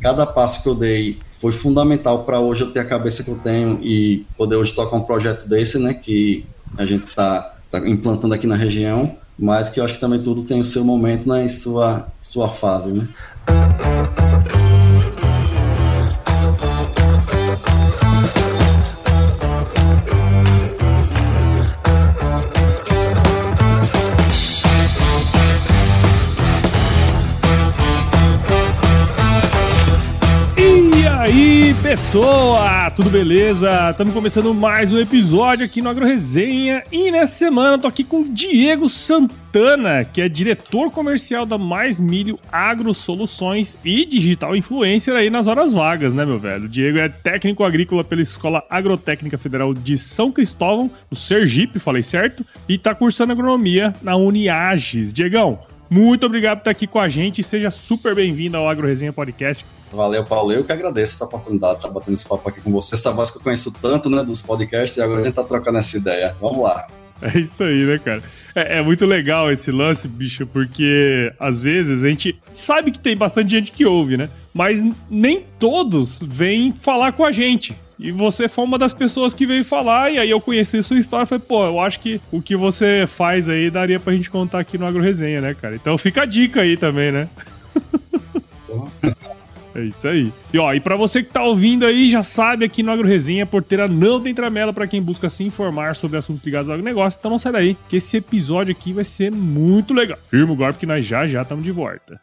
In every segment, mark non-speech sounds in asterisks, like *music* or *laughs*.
cada passo que eu dei foi fundamental para hoje eu ter a cabeça que eu tenho e poder hoje tocar um projeto desse, né, que a gente está tá implantando aqui na região, mas que eu acho que também tudo tem o seu momento, né, e sua, sua fase, né. Pessoa! Tudo beleza? Estamos começando mais um episódio aqui no Agro Resenha e nessa semana eu tô aqui com o Diego Santana, que é diretor comercial da Mais Milho Agro Soluções e digital influencer aí nas horas vagas, né, meu velho? O Diego é técnico agrícola pela Escola Agrotécnica Federal de São Cristóvão, no Sergipe, falei certo, e tá cursando agronomia na Uniages. Diegão, muito obrigado por estar aqui com a gente seja super bem-vindo ao Agro Resenha Podcast. Valeu, Paulo. Eu que agradeço essa oportunidade de estar batendo esse papo aqui com você. Essa voz que eu conheço tanto, né, dos podcasts, e agora a gente tá trocando essa ideia. Vamos lá. *laughs* É isso aí, né, cara? É, é, muito legal esse lance, bicho, porque às vezes a gente sabe que tem bastante gente que ouve, né? Mas nem todos vêm falar com a gente. E você foi uma das pessoas que veio falar, e aí eu conheci sua história e falei, pô, eu acho que o que você faz aí daria pra gente contar aqui no Agro Resenha, né, cara? Então fica a dica aí também, né? *laughs* É isso aí. E ó, e para você que tá ouvindo aí, já sabe aqui no Agro Resenha, porteira não tem tramela para quem busca se informar sobre assuntos ligados ao agronegócio. Então não sai daí, que esse episódio aqui vai ser muito legal. Firma o golpe que nós já já estamos de volta.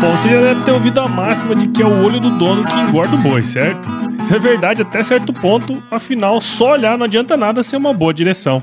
Bom, você já deve ter ouvido a máxima de que é o olho do dono que engorda o boi, certo? Isso é verdade até certo ponto, afinal, só olhar não adianta nada ser uma boa direção.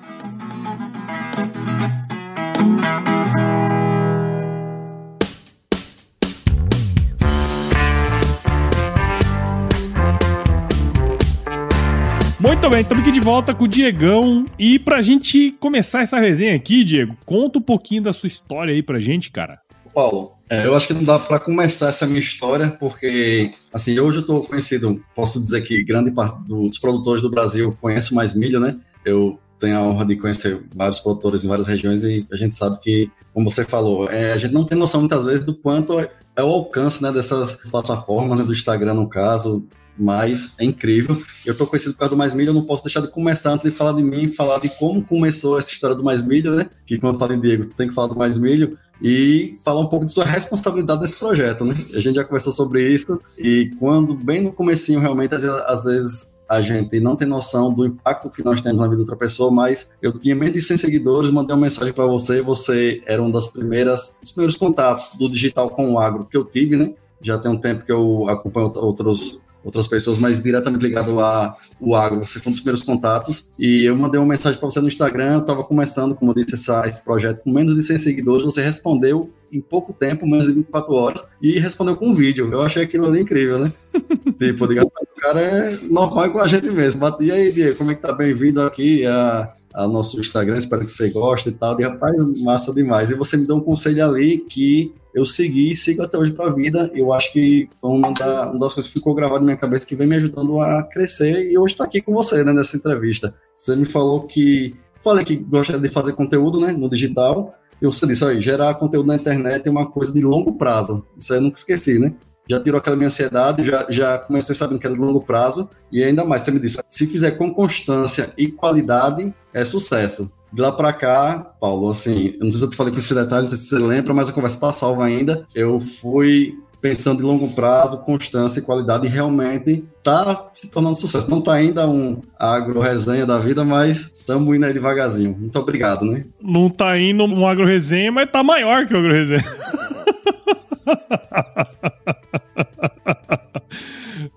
Muito bem, estamos aqui de volta com o Diegão. E pra gente começar essa resenha aqui, Diego, conta um pouquinho da sua história aí pra gente, cara. Paulo, é, eu acho que não dá para começar essa minha história, porque, assim, hoje eu estou conhecido, posso dizer que grande parte dos produtores do Brasil conhece mais milho, né? Eu tenho a honra de conhecer vários produtores em várias regiões e a gente sabe que, como você falou, é, a gente não tem noção muitas vezes do quanto é, o alcance né, dessas plataformas, né, do Instagram no caso, mas é incrível. Eu tô conhecido por causa do Mais Milho, eu não posso deixar de começar antes de falar de mim, falar de como começou essa história do Mais Milho, né? Que, como eu falei, Diego, tem que falar do Mais Milho e falar um pouco de sua responsabilidade nesse projeto, né? A gente já conversou sobre isso e quando bem no comecinho realmente às vezes a gente não tem noção do impacto que nós temos na vida de outra pessoa, mas eu tinha menos de 100 seguidores, mandei uma mensagem para você você era uma das primeiras, dos primeiros contatos do digital com o agro que eu tive, né? Já tem um tempo que eu acompanho outros outras pessoas mais diretamente ligado ao agro. Você foi um dos primeiros contatos e eu mandei uma mensagem para você no Instagram, eu estava começando, como eu disse, essa, esse projeto com menos de 100 seguidores, você respondeu em pouco tempo, menos de 24 horas, e respondeu com um vídeo. Eu achei aquilo ali incrível, né? *laughs* tipo, diga, o cara é normal com a gente mesmo. E aí, Diego, como é que tá? Bem-vindo aqui a, a nosso Instagram, espero que você goste e tal. E rapaz, massa demais. E você me deu um conselho ali que eu segui e sigo até hoje para a vida. Eu acho que foi uma, da, uma, das coisas que ficou gravada na minha cabeça que vem me ajudando a crescer e hoje estar tá aqui com você né, nessa entrevista. Você me falou que. Falei que gostaria de fazer conteúdo né, no digital. E você disse, olha, gerar conteúdo na internet é uma coisa de longo prazo. Isso eu nunca esqueci, né? Já tirou aquela minha ansiedade, já, já comecei sabendo que era de longo prazo. E ainda mais, você me disse, se fizer com constância e qualidade, é sucesso. De lá pra cá, Paulo, assim, eu não sei se eu te falei com esse detalhe, não sei se você lembra, mas a conversa tá salva ainda. Eu fui pensando em longo prazo, constância e qualidade, e realmente está se tornando sucesso. Não está ainda um agro-resenha da vida, mas estamos indo aí devagarzinho. Muito obrigado, né? Não está indo um agro-resenha, mas está maior que o agro-resenha. *laughs*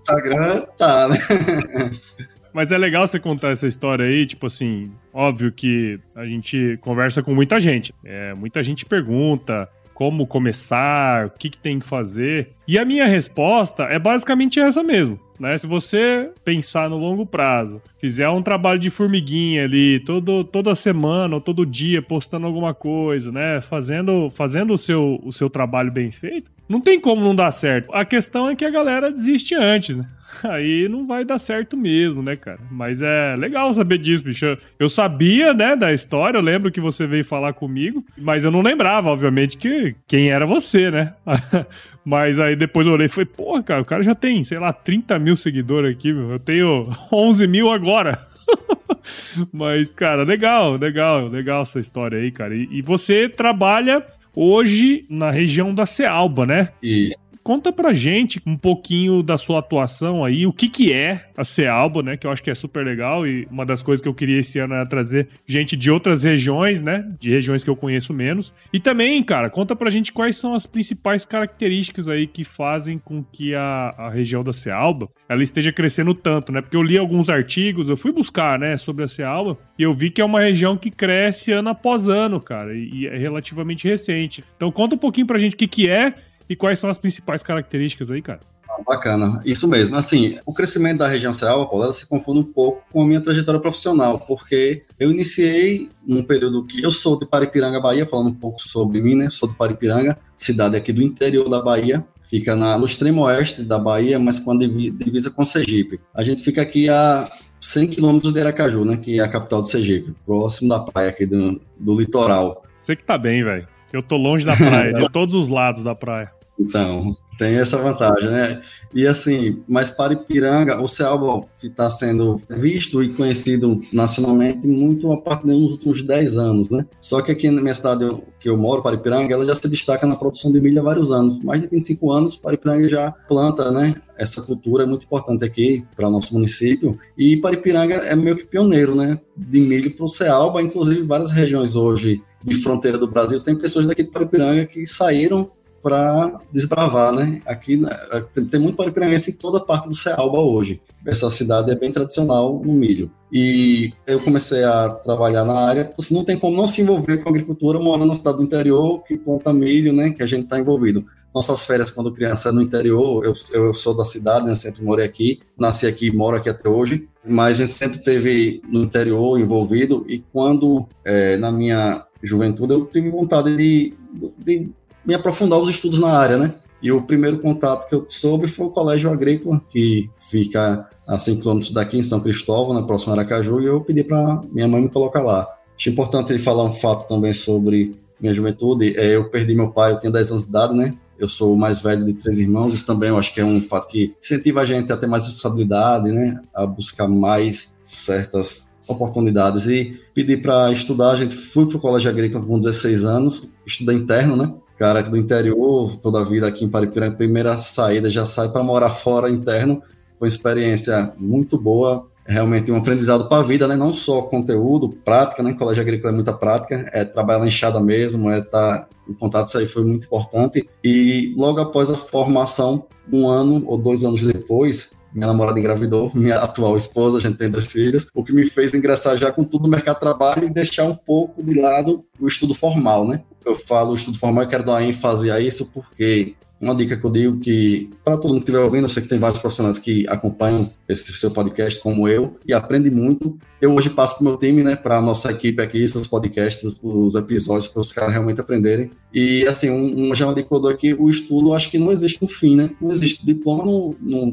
Instagram tá, né? Mas é legal você contar essa história aí, tipo assim, óbvio que a gente conversa com muita gente. É, muita gente pergunta como começar, o que, que tem que fazer. E a minha resposta é basicamente essa mesmo. Né? Se você pensar no longo prazo, fizer um trabalho de formiguinha ali todo, toda semana ou todo dia postando alguma coisa, né? Fazendo, fazendo o, seu, o seu trabalho bem feito, não tem como não dar certo. A questão é que a galera desiste antes, né? *laughs* Aí não vai dar certo mesmo, né, cara? Mas é legal saber disso, bicho. Eu sabia, né, da história, eu lembro que você veio falar comigo, mas eu não lembrava, obviamente, que quem era você, né? *laughs* mas aí depois eu olhei e falei, porra, cara, o cara já tem, sei lá, 30 mil seguidores aqui, meu. Eu tenho *laughs* 11 mil agora. *laughs* mas, cara, legal, legal, legal essa história aí, cara. E, e você trabalha hoje na região da Cealba, né? Isso. Conta pra gente um pouquinho da sua atuação aí, o que que é a Cealba, né? Que eu acho que é super legal e uma das coisas que eu queria esse ano era trazer gente de outras regiões, né? De regiões que eu conheço menos. E também, cara, conta pra gente quais são as principais características aí que fazem com que a, a região da Cealba ela esteja crescendo tanto, né? Porque eu li alguns artigos, eu fui buscar, né, sobre a Cealba e eu vi que é uma região que cresce ano após ano, cara, e, e é relativamente recente. Então conta um pouquinho pra gente o que que é e quais são as principais características aí, cara? Ah, bacana, isso mesmo. Assim, o crescimento da região Ceará, Paulo, ela se confunde um pouco com a minha trajetória profissional, porque eu iniciei num período que eu sou de Paripiranga, Bahia, falando um pouco sobre mim, né? Sou de Paripiranga, cidade aqui do interior da Bahia, fica na, no extremo oeste da Bahia, mas com a divisa com Sergipe. A gente fica aqui a 100 quilômetros de Aracaju, né? Que é a capital de Sergipe, próximo da praia aqui do, do litoral. Você que tá bem, velho. Eu tô longe da praia, de todos os lados da praia. Então, tem essa vantagem, né? E assim, mas para Ipiranga, o Cealba está sendo visto e conhecido nacionalmente muito a partir dos últimos 10 anos, né? Só que aqui na minha cidade que eu moro, para Ipiranga, ela já se destaca na produção de milho há vários anos. Mais de 25 anos, para Ipiranga já planta, né? Essa cultura é muito importante aqui para o nosso município. E Paripiranga é meio que pioneiro, né? De milho para o Cealba, inclusive várias regiões hoje de fronteira do Brasil, tem pessoas daqui de Paripiranga que saíram para desbravar, né? Aqui né, tem muito paripiranguense em toda parte do Cealba hoje. Essa cidade é bem tradicional no milho. E eu comecei a trabalhar na área. Você não tem como não se envolver com agricultura morando na cidade do interior que planta milho, né? Que a gente está envolvido. Nossas férias quando criança no interior, eu, eu sou da cidade, né? Sempre morei aqui, nasci aqui, moro aqui até hoje. Mas a gente sempre teve no interior envolvido. E quando é, na minha juventude eu tive vontade de, de me aprofundar os estudos na área, né? E o primeiro contato que eu soube foi o Colégio Agrícola, que fica a 5 quilômetros daqui, em São Cristóvão, na próxima Aracaju, e eu pedi para minha mãe me colocar lá. Acho importante falar um fato também sobre minha juventude. É, eu perdi meu pai, eu tinha 10 anos de idade, né? Eu sou o mais velho de três irmãos, isso também eu acho que é um fato que incentiva a gente a ter mais responsabilidade, né? A buscar mais certas oportunidades. E pedi para estudar, a gente fui para o Colégio Agrícola com 16 anos, estudei interno, né? cara do interior, toda a vida aqui em Paripiranga, primeira saída já sai para morar fora interno. Foi uma experiência muito boa, realmente um aprendizado para a vida, né? Não só conteúdo, prática, né? Colégio Agrícola é muita prática, é trabalhar na enxada mesmo, é estar tá em contato, isso aí foi muito importante. E logo após a formação, um ano ou dois anos depois, minha namorada engravidou, *laughs* minha atual esposa, a gente tem dois filhos, o que me fez ingressar já com tudo no mercado de trabalho e deixar um pouco de lado o estudo formal, né? Eu falo estudo formal e quero dar ênfase a isso porque uma dica que eu digo que, para todo mundo que estiver ouvindo, eu sei que tem vários profissionais que acompanham esse seu podcast, como eu, e aprende muito. Eu hoje passo para o meu time, né, para a nossa equipe aqui, esses podcasts, os episódios, para os caras realmente aprenderem. E, assim, um, um já uma eu dou aqui, o estudo, acho que não existe um fim, né? Não existe. Diploma não, não,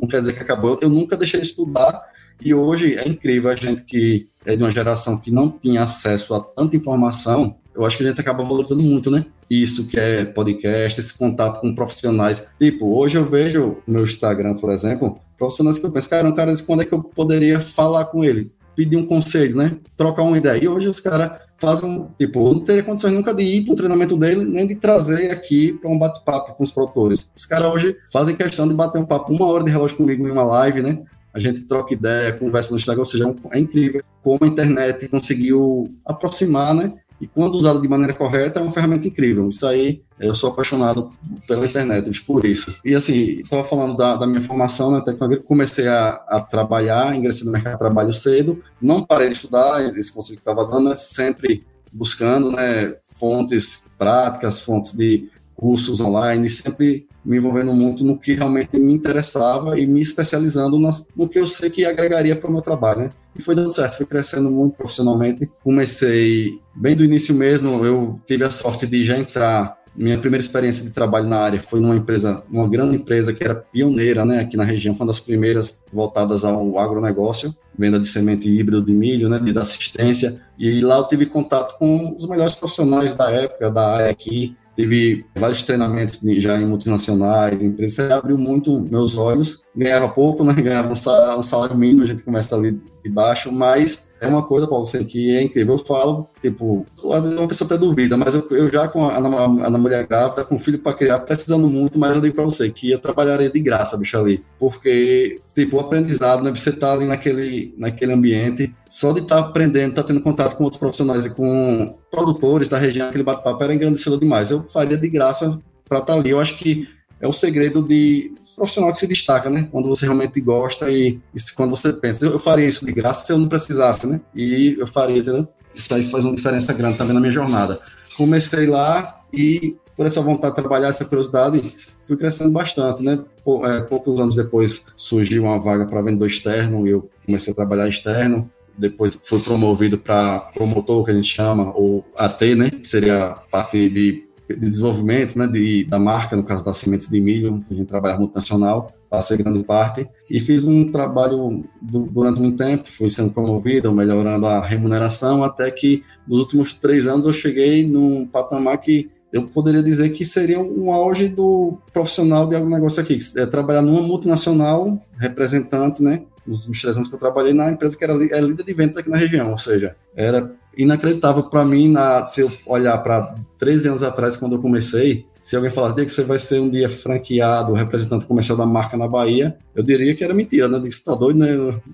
não quer dizer que acabou. Eu nunca deixei de estudar, e hoje é incrível a gente que é de uma geração que não tinha acesso a tanta informação, eu acho que a gente acaba valorizando muito, né? Isso que é podcast, esse contato com profissionais. Tipo, hoje eu vejo meu Instagram, por exemplo, profissionais que eu penso, cara, um cara quando é que eu poderia falar com ele? Pedir um conselho, né? Trocar uma ideia. E hoje os caras fazem, tipo, eu não teria condições nunca de ir para um treinamento dele, nem de trazer aqui para um bate-papo com os produtores. Os caras hoje fazem questão de bater um papo uma hora de relógio comigo em uma live, né? A gente troca ideia, conversa no Instagram, ou seja, é incrível como a internet conseguiu aproximar, né? E quando usado de maneira correta, é uma ferramenta incrível. Isso aí, eu sou apaixonado pela internet, por isso. E assim, estava falando da, da, minha formação na tecnologia, comecei a, a, trabalhar, ingressei no mercado de trabalho cedo, não parei de estudar, esse conselho que estava dando, é sempre buscando né, fontes práticas, fontes de cursos online, sempre me envolvendo muito no que realmente me interessava e me especializando nas, no que eu sei que agregaria para o meu trabalho, né? E foi dando certo, fui crescendo muito profissionalmente. Comecei bem do início mesmo, eu tive a sorte de já entrar. Minha primeira experiência de trabalho na área foi numa empresa, uma grande empresa que era pioneira, né, aqui na região, foi uma das primeiras voltadas ao agronegócio, venda de semente híbrido de milho, né, de assistência. E lá eu tive contato com os melhores profissionais da época, da área aqui, tive vários treinamentos já em multinacionais, empresas, abriu muito meus olhos. Ganhava pouco, né? Ganhava um salário mínimo, a gente começa ali de baixo, mas é uma coisa, Paulo, assim, que é incrível. Eu falo, tipo, às vezes uma pessoa até duvida, mas eu, eu já com a, a, a mulher grávida, com filho para criar, precisando muito, mas eu digo para você que eu trabalharia de graça, bicho, ali. Porque, tipo, o aprendizado, né? Você tá ali naquele, naquele ambiente, só de estar tá aprendendo, estar tá tendo contato com outros profissionais e com produtores da região, aquele bate-papo era engrandecedor demais. Eu faria de graça para estar tá ali. Eu acho que é o segredo de profissional que se destaca, né? Quando você realmente gosta e, e quando você pensa, eu, eu, faria isso de graça se eu não precisasse, né? E eu faria, entendeu? Isso aí faz uma diferença grande também na minha jornada. Comecei lá e, por essa vontade de trabalhar, essa curiosidade, fui crescendo bastante, né? É, poucos anos depois surgiu uma vaga para vendedor externo e eu comecei a trabalhar externo. Depois fui promovido para promotor, que a gente chama, ou AT, né? Que seria a parte de de desenvolvimento né, de, da marca, no caso das sementes de milho, a gente trabalha multinacional, passei grande parte, e fiz um trabalho do, durante muito tempo, fui sendo promovido, melhorando a remuneração, até que nos últimos três anos eu cheguei num patamar que eu poderia dizer que seria um auge do profissional de algum negócio aqui, é trabalhar numa multinacional, representante, né, nos últimos três anos que eu trabalhei na empresa que era é líder de vendas aqui na região, ou seja, era inacreditável para mim, na, se eu olhar para 13 anos atrás, quando eu comecei, se alguém falasse que você vai ser um dia franqueado, representante comercial da marca na Bahia, eu diria que era mentira, né? Você tá doido, né?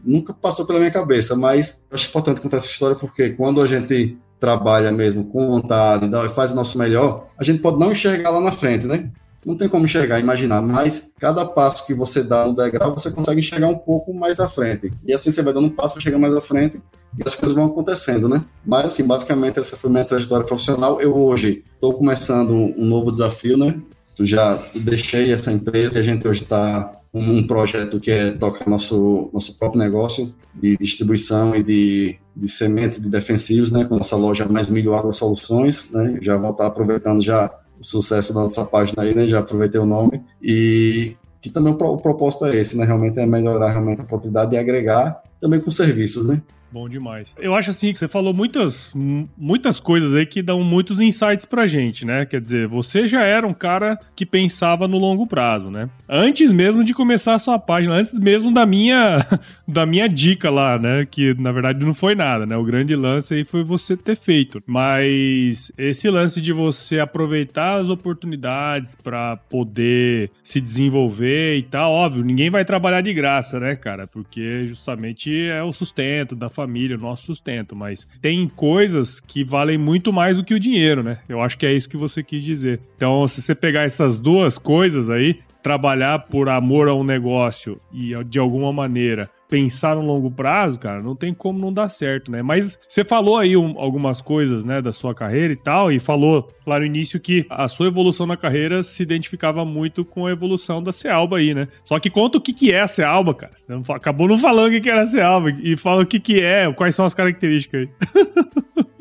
Nunca passou pela minha cabeça, mas eu acho importante contar essa história porque quando a gente trabalha mesmo com vontade e faz o nosso melhor, a gente pode não enxergar lá na frente, né? Não tem como enxergar, imaginar, mas cada passo que você dá no degrau, você consegue enxergar um pouco mais à frente. E assim você vai dando um passo para chegar mais à frente e as coisas vão acontecendo, né? Mas, assim, basicamente, essa foi minha trajetória profissional. Eu hoje estou começando um novo desafio, né? Eu já deixei essa empresa e a gente hoje está um projeto que é tocar nosso, nosso próprio negócio de distribuição e de, de sementes de defensivos, né? Com nossa loja Mais Milho Agro Soluções, né? Já vou estar aproveitando já sucesso da nossa página aí, né? Já aproveitei o nome. E que também o, propósito é esse, né? Realmente é melhorar realmente a oportunidade de agregar também com serviços, né? Bom demais. Eu acho assim que você falou muitas, muitas coisas aí que dão muitos insights pra gente, né? Quer dizer, você já era um cara que pensava no longo prazo, né? Antes mesmo de começar a sua página, antes mesmo da minha *laughs* da minha dica lá, né? Que na verdade não foi nada, né? O grande lance aí foi você ter feito. Mas esse lance de você aproveitar as oportunidades para poder se desenvolver e tal, óbvio, ninguém vai trabalhar de graça, né, cara? Porque justamente é o sustento da família, o nosso sustento, mas tem coisas que valem muito mais do que o dinheiro, né? Eu acho que é isso que você quis dizer. Então, se você pegar essas duas coisas aí, trabalhar por amor a um negócio e de alguma maneira pensar no longo prazo, cara, não tem como não dar certo, né? Mas você falou aí um, algumas coisas, né, da sua carreira e tal, e falou lá no início que a sua evolução na carreira se identificava muito com a evolução da Cealba aí, né? Só que conta o que, que é a Cealba, cara. Você acabou não falando o que era a Cealba e fala o que, que é, quais são as características aí.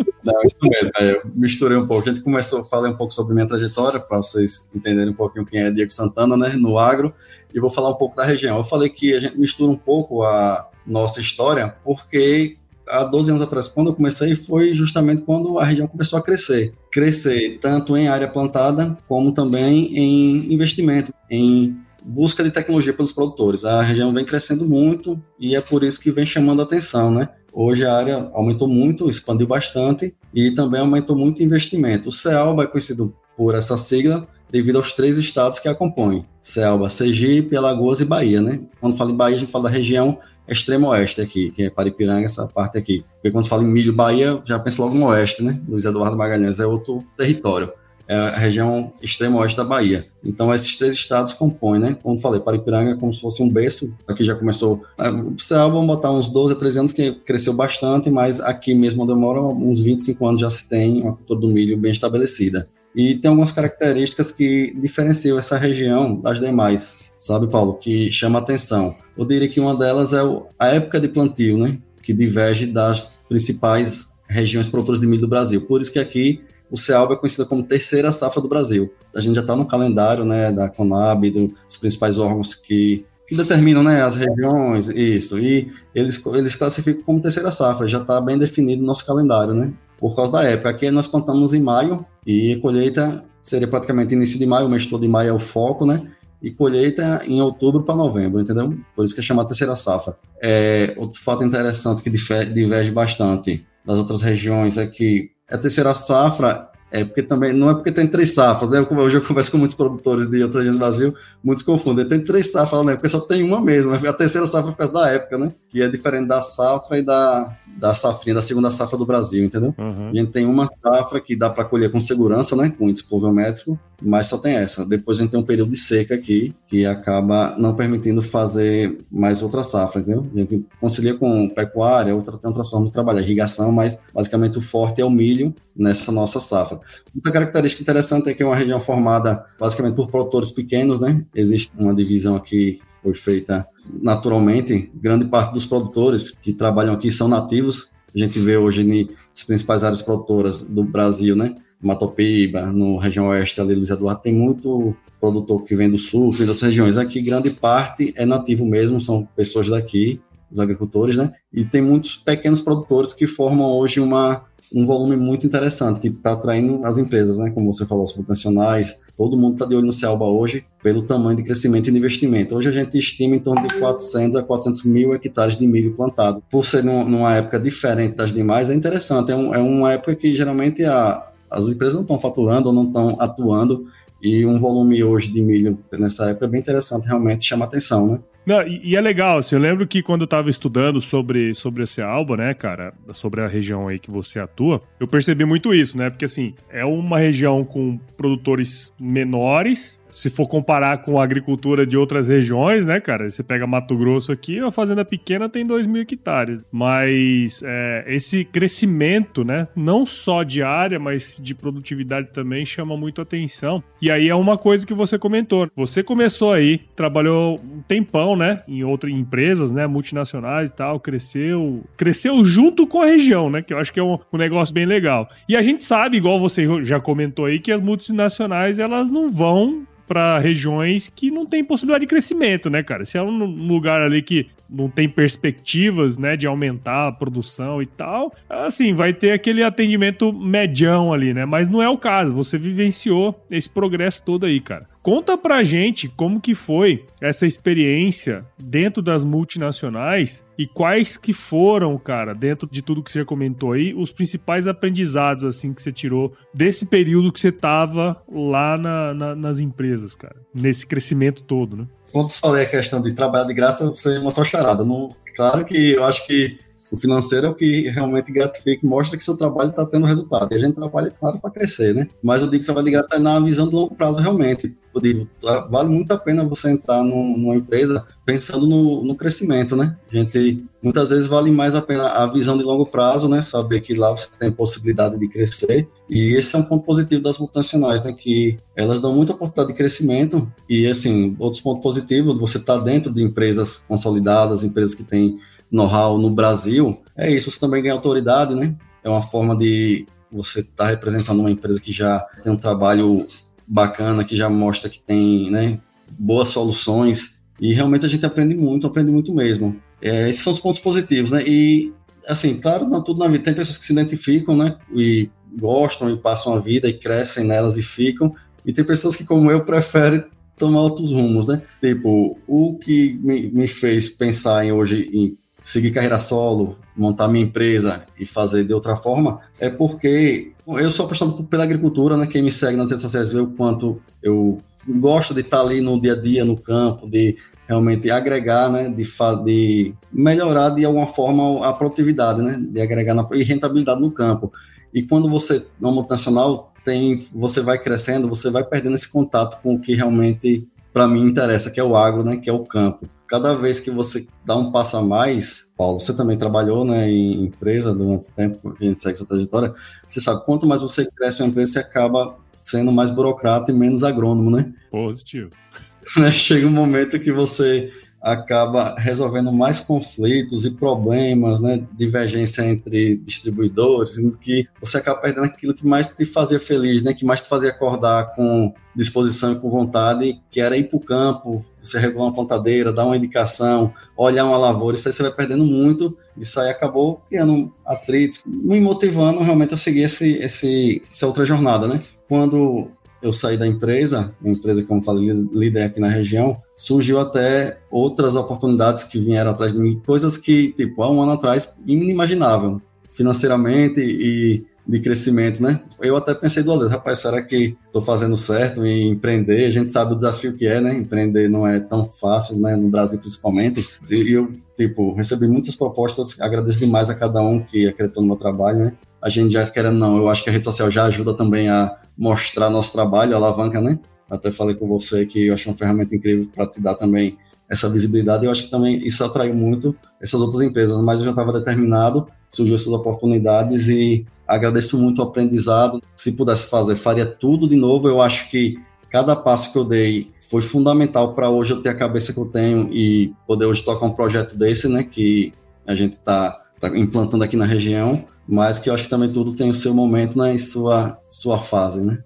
*laughs* Não, isso mesmo, é, eu misturei um pouco. A gente começou a falar um pouco sobre minha trajetória, para vocês entenderem um pouquinho quem é Diego Santana, né, no agro, e vou falar um pouco da região. Eu falei que a gente mistura um pouco a nossa história, porque há 12 anos atrás, quando eu comecei, foi justamente quando a região começou a crescer. Crescer tanto em área plantada, como também em investimento, em busca de tecnologia pelos produtores. A região vem crescendo muito e é por isso que vem chamando a atenção, né? Hoje a área aumentou muito, expandiu bastante e também aumentou muito o investimento. O CEALBA é conhecido por essa sigla devido aos três estados que a compõem: CEALBA, Sergipe, Alagoas e Bahia, né? Quando fala em Bahia, a gente fala da região extremo oeste aqui, que é Paripiranga, essa parte aqui. Porque quando fala em milho Bahia, já pensa logo no oeste, né? Luiz Eduardo Magalhães é outro território é a região extremo oeste da Bahia. Então, esses três estados compõem, né? Como falei, Paripiranga é como se fosse um berço. Aqui já começou. O céu, vamos botar uns 12 a 13 anos, que cresceu bastante, mas aqui mesmo moro, uns 25 anos já se tem uma cultura do milho bem estabelecida. E tem algumas características que diferenciam essa região das demais, sabe, Paulo? Que chama atenção. Eu diria que uma delas é a época de plantio, né? Que diverge das principais regiões produtoras de milho do Brasil. Por isso que aqui o CEALB é conhecido como terceira safra do Brasil. A gente já está no calendário né, da Conab, dos principais órgãos que, que determinam né, as regiões, isso, e eles, eles classificam como terceira safra, já está bem definido no nosso calendário, né? Por causa da época. Aqui nós plantamos em maio e colheita seria praticamente início de maio, o mês todo de maio é o foco, né? E colheita em outubro para novembro, entendeu? Por isso que é chamada terceira safra. É, outro fato interessante que diverge bastante das outras regiões é que a terceira safra é porque também não é porque tem três safras, né? Hoje eu converso com muitos produtores de outras regiões do Brasil, muitos confundem. Tem três safras, né? Porque só tem uma mesmo. A terceira safra por causa da época, né? Que é diferente da safra e da, da safrinha, da segunda safra do Brasil, entendeu? Uhum. A gente tem uma safra que dá para colher com segurança, né? Com índice pluviométrico, mas só tem essa. Depois a gente tem um período de seca aqui, que acaba não permitindo fazer mais outra safra, entendeu? A gente concilia com pecuária, outra, tem outras formas de trabalhar, irrigação, mas basicamente o forte é o milho nessa nossa safra. Outra característica interessante é que é uma região formada basicamente por produtores pequenos, né? Existe uma divisão aqui foi feita naturalmente. Grande parte dos produtores que trabalham aqui são nativos. A gente vê hoje nas principais áreas produtoras do Brasil, né? Matopiba, no região oeste ali, Luiz Eduardo, tem muito produtor que vem do sul, vem das regiões. Aqui, grande parte é nativo mesmo, são pessoas daqui, os agricultores, né? E tem muitos pequenos produtores que formam hoje uma um volume muito interessante que está atraindo as empresas, né? Como você falou, os multinacionais, todo mundo está de olho no Celba hoje pelo tamanho de crescimento e de investimento. Hoje a gente estima em torno de 400 a 400 mil hectares de milho plantado. Por ser numa época diferente das demais, é interessante. É, um, é uma época que geralmente a, as empresas não estão faturando ou não estão atuando e um volume hoje de milho nessa época é bem interessante, realmente chama atenção, né? Não, e, e, é legal, assim, eu lembro que quando eu tava estudando sobre, sobre esse álbum, né, cara, sobre a região aí que você atua, eu percebi muito isso, né? Porque, assim, é uma região com produtores menores, se for comparar com a agricultura de outras regiões, né, cara? Você pega Mato Grosso aqui, a fazenda pequena tem 2 mil hectares. Mas é, esse crescimento, né, não só de área, mas de produtividade também chama muito atenção. E aí é uma coisa que você comentou. Você começou aí, trabalhou um tempão, né, em outras empresas, né, multinacionais e tal, cresceu, cresceu junto com a região, né, que eu acho que é um, um negócio bem legal. E a gente sabe, igual você já comentou aí, que as multinacionais elas não vão para regiões que não tem possibilidade de crescimento, né, cara? Se é um lugar ali que não tem perspectivas, né, de aumentar a produção e tal, assim, vai ter aquele atendimento medião ali, né? Mas não é o caso. Você vivenciou esse progresso todo aí, cara. Conta pra gente como que foi essa experiência dentro das multinacionais e quais que foram, cara, dentro de tudo que você comentou aí, os principais aprendizados, assim, que você tirou desse período que você tava lá na, na, nas empresas, cara, nesse crescimento todo, né? Quando falei a questão de trabalhar de graça, você matou a charada. Não, claro que eu acho que o financeiro é o que realmente gratifica, mostra que seu trabalho está tendo resultado. E a gente trabalha, claro, para crescer, né? Mas eu digo que trabalho de graça é na visão do longo prazo, realmente. Eu digo, tá, vale muito a pena você entrar numa empresa pensando no, no, crescimento, né? A gente, muitas vezes, vale mais a pena a visão de longo prazo, né? Saber que lá você tem possibilidade de crescer. E esse é um ponto positivo das multinacionais, né? Que elas dão muita oportunidade de crescimento. E, assim, outros pontos positivos, você está dentro de empresas consolidadas, empresas que têm know-how no Brasil, é isso, você também ganha autoridade, né? É uma forma de você estar tá representando uma empresa que já tem um trabalho bacana, que já mostra que tem né, boas soluções, e realmente a gente aprende muito, aprende muito mesmo. É, esses são os pontos positivos, né? E, assim, claro, não tudo na vida, tem pessoas que se identificam, né? E gostam e passam a vida e crescem nelas e ficam, e tem pessoas que, como eu, preferem tomar outros rumos, né? Tipo, o que me, me fez pensar em hoje em seguir carreira solo, montar minha empresa e fazer de outra forma, é porque eu sou apaixonado pela agricultura, né? Quem me segue nas redes sociais vê o quanto eu gosto de estar ali no dia a dia, no campo, de realmente agregar, né? De, de melhorar de alguma forma a produtividade, né? De agregar na, e rentabilidade no campo. E quando você, na multinacional, tem, você vai crescendo, você vai perdendo esse contato com o que realmente para mim interessa, que é o agro, né? Que é o campo cada vez que você dá um passo a mais, Paulo, você também trabalhou né, em empresa durante o tempo, a gente segue sua trajetória, você sabe, quanto mais você cresce uma empresa, você acaba sendo mais burocrata e menos agrônomo, né? Positivo. *laughs* Chega um momento que você acaba resolvendo mais conflitos e problemas, né, divergência entre distribuidores, em que você acaba perdendo aquilo que mais te fazia feliz, né, que mais te fazia acordar com disposição e com vontade, que era ir para o campo, você regular uma plantadeira, dar uma indicação, olhar uma lavoura, isso aí você vai perdendo muito, isso aí acabou criando atritos, me motivando realmente a seguir esse, esse, essa outra jornada, né? Quando eu saí da empresa, a empresa, como falei, líder aqui na região, surgiu até outras oportunidades que vieram atrás de mim, coisas que, tipo, há um ano atrás, inimaginável, financeiramente e de crescimento, né? Eu até pensei duas vezes, rapaz, será que estou fazendo certo em empreender? A gente sabe o desafio que é, né? Empreender não é tão fácil, né? No Brasil, principalmente. E eu, tipo, recebi muitas propostas, agradeço demais a cada um que acreditou no meu trabalho, né? A gente já querendo não, eu acho que a rede social já ajuda também a mostrar nosso trabalho, alavanca, né? Até falei com você que eu acho uma ferramenta incrível para te dar também essa visibilidade. Eu acho que também isso atraiu muito essas outras empresas, mas eu já estava determinado, surgiu essas oportunidades e agradeço muito o aprendizado. Se pudesse fazer, faria tudo de novo. Eu acho que cada passo que eu dei foi fundamental para hoje eu ter a cabeça que eu tenho e poder hoje tocar um projeto desse, né, que a gente está tá implantando aqui na região, mas que eu acho que também tudo tem o seu momento, né, em sua, sua fase, né.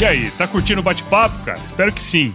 E aí, tá curtindo o bate-papo, cara? Espero que sim.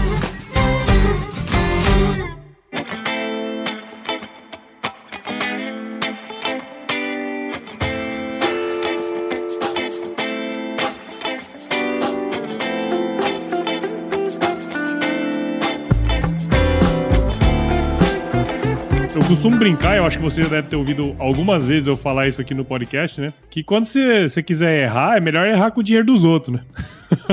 Costumo brincar, eu acho que você deve ter ouvido algumas vezes eu falar isso aqui no podcast, né? Que quando você, você quiser errar, é melhor errar com o dinheiro dos outros, né?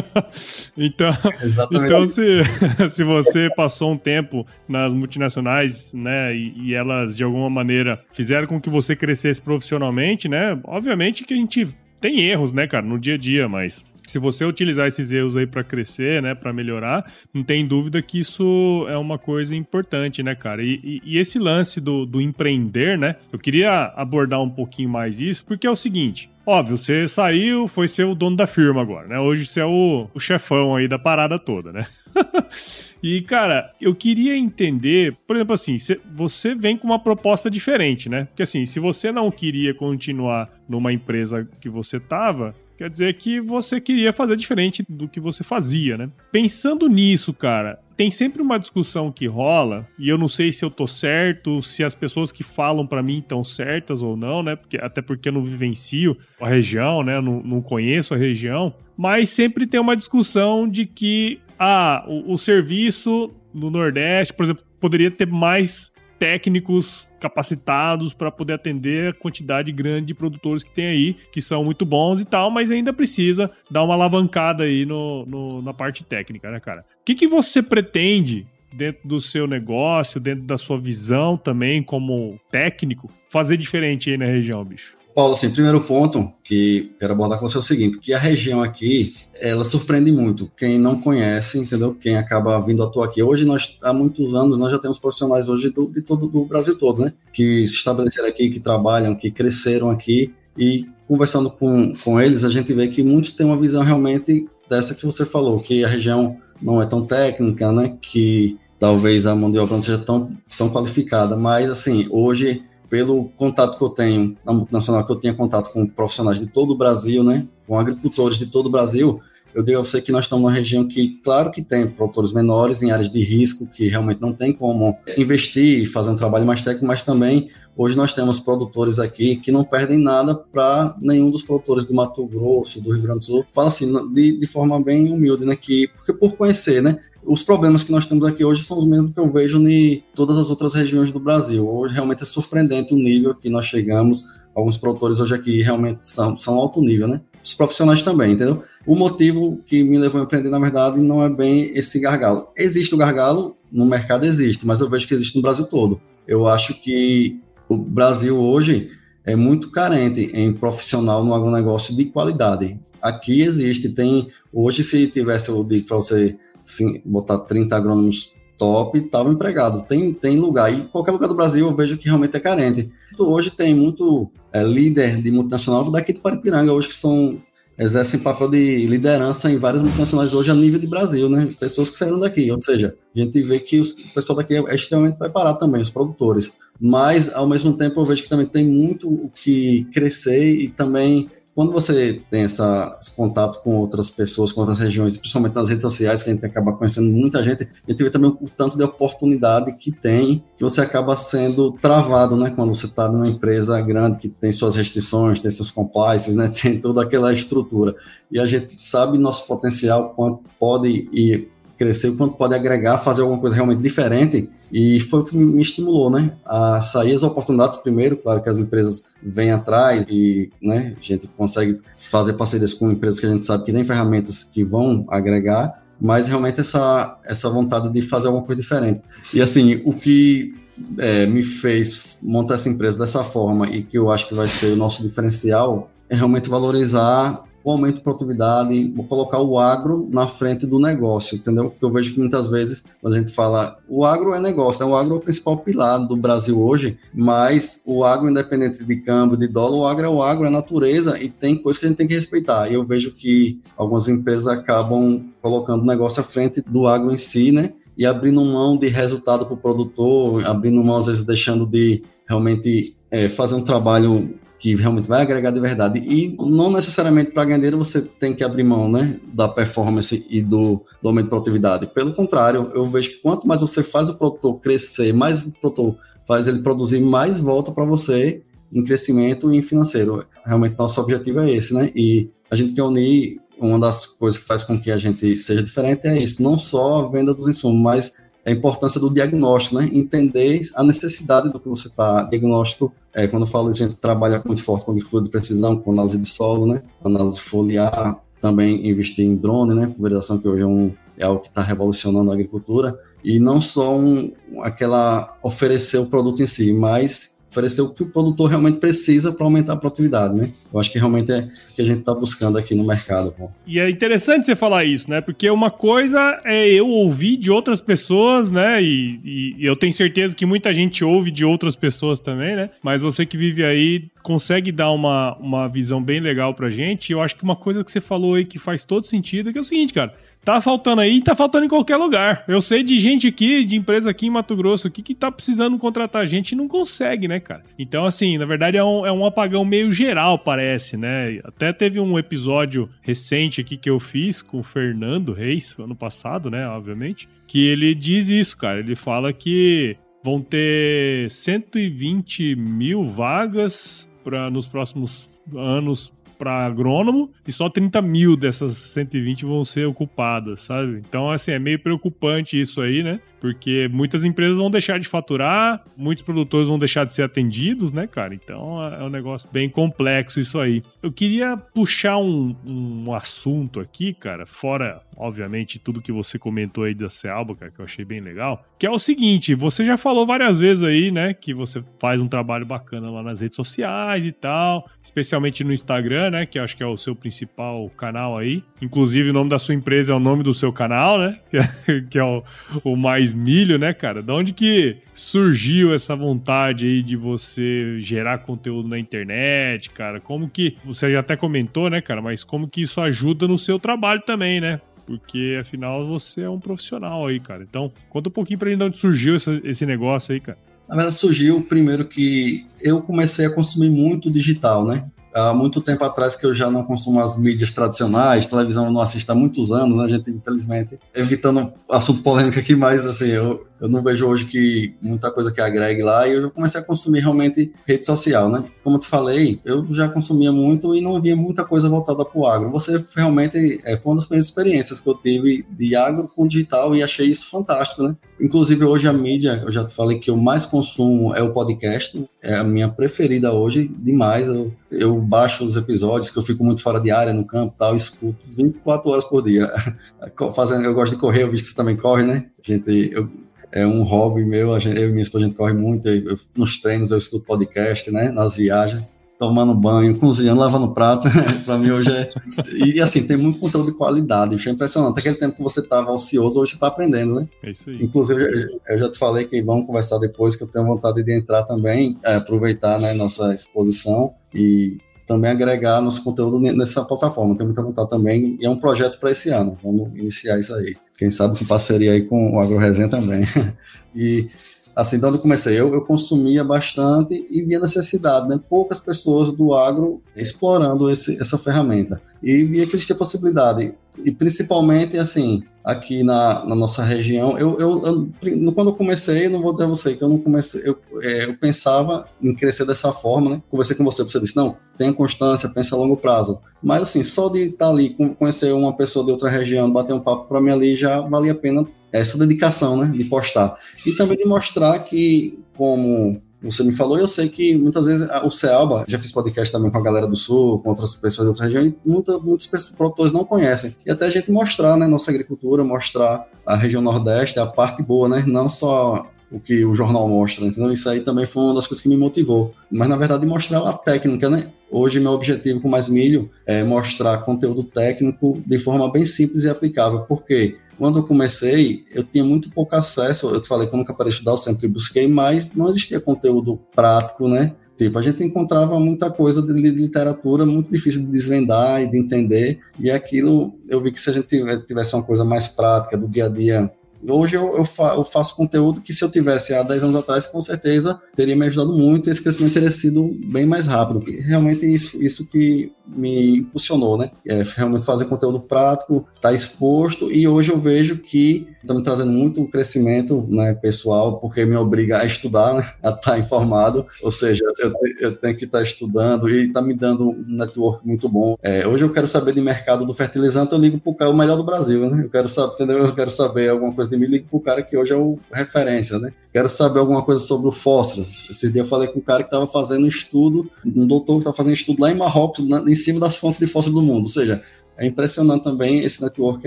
*laughs* então, Exatamente. então se, *laughs* se você passou um tempo nas multinacionais, né, e, e, elas de alguma maneira fizeram com que você crescesse profissionalmente, né? Obviamente que a gente tem erros, né, cara, no dia a dia, mas se você utilizar esses erros aí para crescer, né, para melhorar, não tem dúvida que isso é uma coisa importante, né, cara? E, e, e, esse lance do, do empreender, né? Eu queria abordar um pouquinho mais isso, porque é o seguinte. Óbvio, você saiu, foi ser o dono da firma agora, né? Hoje você é o, o chefão aí da parada toda, né? *laughs* e, cara, eu queria entender, por exemplo, assim, você vem com uma proposta diferente, né? Porque, assim, se você não queria continuar numa empresa que você tava, Quer dizer que você queria fazer diferente do que você fazia, né? Pensando nisso, cara, tem sempre uma discussão que rola, e eu não sei se eu tô certo, se as pessoas que falam para mim estão certas ou não, né? Porque, até porque eu não vivencio a região, né? Não, não conheço a região. Mas sempre tem uma discussão de que ah, o, o serviço no Nordeste, por exemplo, poderia ter mais técnicos capacitados para poder atender a quantidade grande de produtores que tem aí, que são muito bons e tal, mas ainda precisa dar uma alavancada aí no, no na parte técnica, né, cara? O que, que você pretende dentro do seu negócio, dentro da sua visão também como técnico, fazer diferente aí na região, bicho? Paulo, assim, primeiro ponto que quero abordar com você é o seguinte, que a região aqui, ela surpreende muito. Quem não conhece, entendeu? Quem acaba vindo atuar aqui. Hoje, nós, há muitos anos, nós já temos profissionais hoje do, de todo do Brasil todo, né? Que se estabeleceram aqui, que trabalham, que cresceram aqui. E conversando com, com eles, a gente vê que muitos têm uma visão realmente dessa que você falou, que a região não é tão técnica, né? Que talvez a mão de obra não seja tão, tão qualificada. Mas, assim, hoje pelo contato que eu tenho na multinacional, que eu tenho contato com profissionais de todo o Brasil, né, com agricultores de todo o Brasil, eu digo a você que nós estamos numa região que, claro que tem produtores menores em áreas de risco, que realmente não tem como investir e fazer um trabalho mais técnico, mas também hoje nós temos produtores aqui que não perdem nada para nenhum dos produtores do Mato Grosso, do Rio Grande do Sul. Fala assim, de, de forma bem humilde, né? Que, porque por conhecer, né? os problemas que nós temos aqui hoje são os mesmos que eu vejo em todas as outras regiões do Brasil. Hoje realmente é surpreendente o nível que nós chegamos. Alguns produtores hoje aqui realmente são, são alto nível, né? Os profissionais também, entendeu? O motivo que me levou a empreender, na verdade, não é bem esse gargalo. Existe o gargalo, no mercado existe, mas eu vejo que existe no Brasil todo. Eu acho que o Brasil hoje é muito carente em profissional no agronegócio de qualidade. Aqui existe, tem. Hoje, se tivesse, eu digo para você, sim, botar 30 agrônomos top, estava empregado. Tem, tem lugar, e qualquer lugar do Brasil eu vejo que realmente é carente. Hoje tem muito é, líder de multinacional daqui de Paripiranga, hoje que são exercem papel de liderança em várias multinacionais hoje a nível de Brasil, né? Pessoas que saíram daqui, ou seja, a gente vê que os, o pessoal daqui é extremamente preparado também, os produtores. Mas, ao mesmo tempo, eu vejo que também tem muito o que crescer e também quando você tem essa, esse contato com outras pessoas, com outras regiões, principalmente nas redes sociais, que a gente acaba conhecendo muita gente, a gente vê também o tanto de oportunidade que tem, que você acaba sendo travado, né? Quando você está numa empresa grande que tem suas restrições, tem seus compliances, né? *laughs* Tem toda aquela estrutura. E a gente sabe nosso potencial, quanto pode ir crescer, o quanto pode agregar, fazer alguma coisa realmente diferente. E foi o que me estimulou, né? A sair as oportunidades primeiro, claro que as empresas vêm atrás e né, a gente consegue fazer parcerias com empresas que a gente sabe que tem ferramentas que vão agregar, mas realmente essa, essa vontade de fazer alguma coisa diferente. E assim, o que é, me fez montar essa empresa dessa forma e que eu acho que vai ser o nosso diferencial é realmente valorizar o aumento de produtividade, colocar o agro na frente do negócio, entendeu? Porque eu vejo que muitas vezes, quando a gente fala, o agro é negócio, né? o agro é o principal pilar do Brasil hoje, mas o agro, independente de câmbio, de dólar, o agro é o agro, é natureza e tem coisas que a gente tem que respeitar. E eu vejo que algumas empresas acabam colocando o negócio à frente do agro em si, né? E abrindo mão de resultado para o produtor, abrindo mão, às vezes, deixando de realmente é, fazer um trabalho que realmente vai agregar de verdade. E não necessariamente para gandeiro você tem que abrir mão né, da performance e do, do aumento de produtividade. Pelo contrário, eu vejo que quanto mais você faz o produtor crescer, mais o produtor faz ele produzir, mais volta para você em crescimento e em financeiro. Realmente nosso objetivo é esse, né? E a gente quer unir uma das coisas que faz com que a gente seja diferente é isso, não só a venda dos insumos, mas a importância do diagnóstico, né? Entender a necessidade do que você está diagnóstico. É, quando eu falo a gente trabalha muito forte com agricultura de precisão, com análise de solo, né? Análise foliar, também investir em drone, né? Pulverização que hoje é, um, é algo que está revolucionando a agricultura. E não só um, aquela oferecer o produto em si, mas oferecer o que o produtor realmente precisa para aumentar a produtividade, né? Eu acho que realmente é o que a gente está buscando aqui no mercado. Pô. E é interessante você falar isso, né? Porque uma coisa é eu ouvir de outras pessoas, né? E, e eu tenho certeza que muita gente ouve de outras pessoas também, né? Mas você que vive aí consegue dar uma, uma visão bem legal pra gente. E eu acho que uma coisa que você falou aí que faz todo sentido é que é o seguinte, cara. Tá faltando aí, tá faltando em qualquer lugar. Eu sei de gente aqui, de empresa aqui em Mato Grosso aqui, que tá precisando contratar gente e não consegue, né, cara? Então, assim, na verdade é um, é um apagão meio geral, parece, né? Até teve um episódio recente aqui que eu fiz com o Fernando Reis, ano passado, né, obviamente, que ele diz isso, cara. Ele fala que vão ter 120 mil vagas para nos próximos anos para agrônomo e só 30 mil dessas 120 vão ser ocupadas, sabe? Então, assim, é meio preocupante isso aí, né? Porque muitas empresas vão deixar de faturar, muitos produtores vão deixar de ser atendidos, né, cara? Então é um negócio bem complexo isso aí. Eu queria puxar um, um assunto aqui, cara, fora, obviamente, tudo que você comentou aí da Cealba, cara, que eu achei bem legal, que é o seguinte: você já falou várias vezes aí, né, que você faz um trabalho bacana lá nas redes sociais e tal, especialmente no Instagram, né, que acho que é o seu principal canal aí. Inclusive, o nome da sua empresa é o nome do seu canal, né, *laughs* que é, o, o Mais Milho, né, cara? Da onde que surgiu essa vontade aí de você gerar conteúdo na internet, cara? Como que você já até comentou, né, cara? Mas como que isso ajuda no seu trabalho também, né? Porque afinal você é um profissional aí, cara. Então, conta um pouquinho pra gente de onde surgiu esse negócio aí, cara. Na verdade, surgiu primeiro que eu comecei a consumir muito digital, né? Há muito tempo atrás que eu já não consumo as mídias tradicionais, televisão eu não assisto há muitos anos, né, a gente, infelizmente, evitando assunto polêmico aqui, mas assim, eu, eu não vejo hoje que muita coisa que agregue lá e eu comecei a consumir realmente rede social, né? Como eu te falei, eu já consumia muito e não via muita coisa voltada para o agro. Você realmente é, foi uma das primeiras experiências que eu tive de agro com digital e achei isso fantástico, né? Inclusive hoje a mídia, eu já te falei que eu mais consumo é o podcast, é a minha preferida hoje, demais. Eu, eu baixo os episódios que eu fico muito fora de área no campo, tal, escuto 24 horas por dia. *laughs* Fazendo, eu gosto de correr, eu vi que você também corre, né? A gente, eu, é um hobby meu, a gente, eu e minha esposa a gente corre muito, eu, eu, nos treinos eu escuto podcast, né, nas viagens, tomando banho, cozinhando, lavando prato, *laughs* para mim hoje é... E assim, tem muito conteúdo de qualidade, isso é impressionante, aquele tempo que você estava ocioso, hoje você está aprendendo, né? É isso aí. Inclusive, eu já te falei que vamos conversar depois, que eu tenho vontade de entrar também, é, aproveitar, né, nossa exposição e também agregar nosso conteúdo nessa plataforma. Tenho muita vontade também, e é um projeto para esse ano. Vamos iniciar isso aí. Quem sabe com parceria aí com o AgroResenha também. *laughs* e assim, então eu comecei, eu, eu consumia bastante e via necessidade, né? Poucas pessoas do agro explorando esse, essa ferramenta. E via que existia possibilidade. E principalmente, assim, aqui na, na nossa região, eu, eu, eu, quando eu comecei, não vou dizer a você que eu não comecei, eu, é, eu pensava em crescer dessa forma, né? Conversei com você, você disse, não, tenha constância, pensa a longo prazo. Mas assim, só de estar ali, conhecer uma pessoa de outra região, bater um papo para mim ali, já valia a pena essa dedicação, né, de postar. E também de mostrar que, como você me falou, eu sei que muitas vezes o Cealba, já fiz podcast também com a galera do Sul, com outras pessoas de outras regiões, e muita, muitos produtores não conhecem. E até a gente mostrar, né, nossa agricultura, mostrar a região Nordeste, a parte boa, né, não só o que o jornal mostra, então isso aí também foi uma das coisas que me motivou. Mas na verdade mostrar a técnica, né? Hoje meu objetivo com Mais Milho é mostrar conteúdo técnico de forma bem simples e aplicável. Por quê? Quando eu comecei, eu tinha muito pouco acesso. Eu te falei, como que para estudar, eu sempre busquei, mas não existia conteúdo prático, né? Tipo, a gente encontrava muita coisa de literatura muito difícil de desvendar e de entender, e aquilo eu vi que se a gente tivesse uma coisa mais prática do dia a dia Hoje eu, eu, fa eu, faço conteúdo que se eu tivesse há 10 anos atrás, com certeza teria me ajudado muito e esse crescimento teria sido bem mais rápido. Realmente isso, isso que me impulsionou, né? É realmente fazer conteúdo prático, estar tá exposto e hoje eu vejo que está me trazendo muito crescimento né, pessoal, porque me obriga a estudar, né, a estar tá informado, ou seja, eu, eu tenho que estar tá estudando e está me dando um network muito bom. É, hoje eu quero saber de mercado do fertilizante, eu ligo para o melhor do Brasil, né? Eu quero saber, entendeu? Eu quero saber alguma coisa de mim, ligo para o cara que hoje é o referência, né? Quero saber alguma coisa sobre o fósforo. Esse dia eu falei com um cara que estava fazendo um estudo, um doutor que estava fazendo estudo lá em Marrocos, na, em cima das fontes de fósforo do mundo. Ou seja, é impressionante também esse network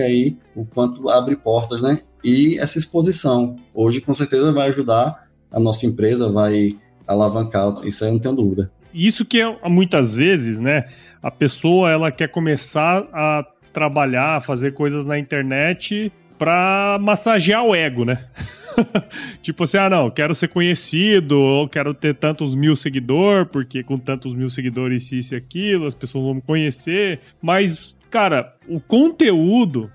aí, o quanto abre portas, né? E essa exposição, hoje com certeza vai ajudar a nossa empresa, vai alavancar, isso aí eu não tenho dúvida. Isso que é, muitas vezes, né, a pessoa ela quer começar a trabalhar, fazer coisas na internet para massagear o ego, né? *laughs* tipo assim, ah, não, quero ser conhecido, ou quero ter tantos mil seguidores, porque com tantos mil seguidores isso e aquilo, as pessoas vão me conhecer. Mas, cara, o conteúdo,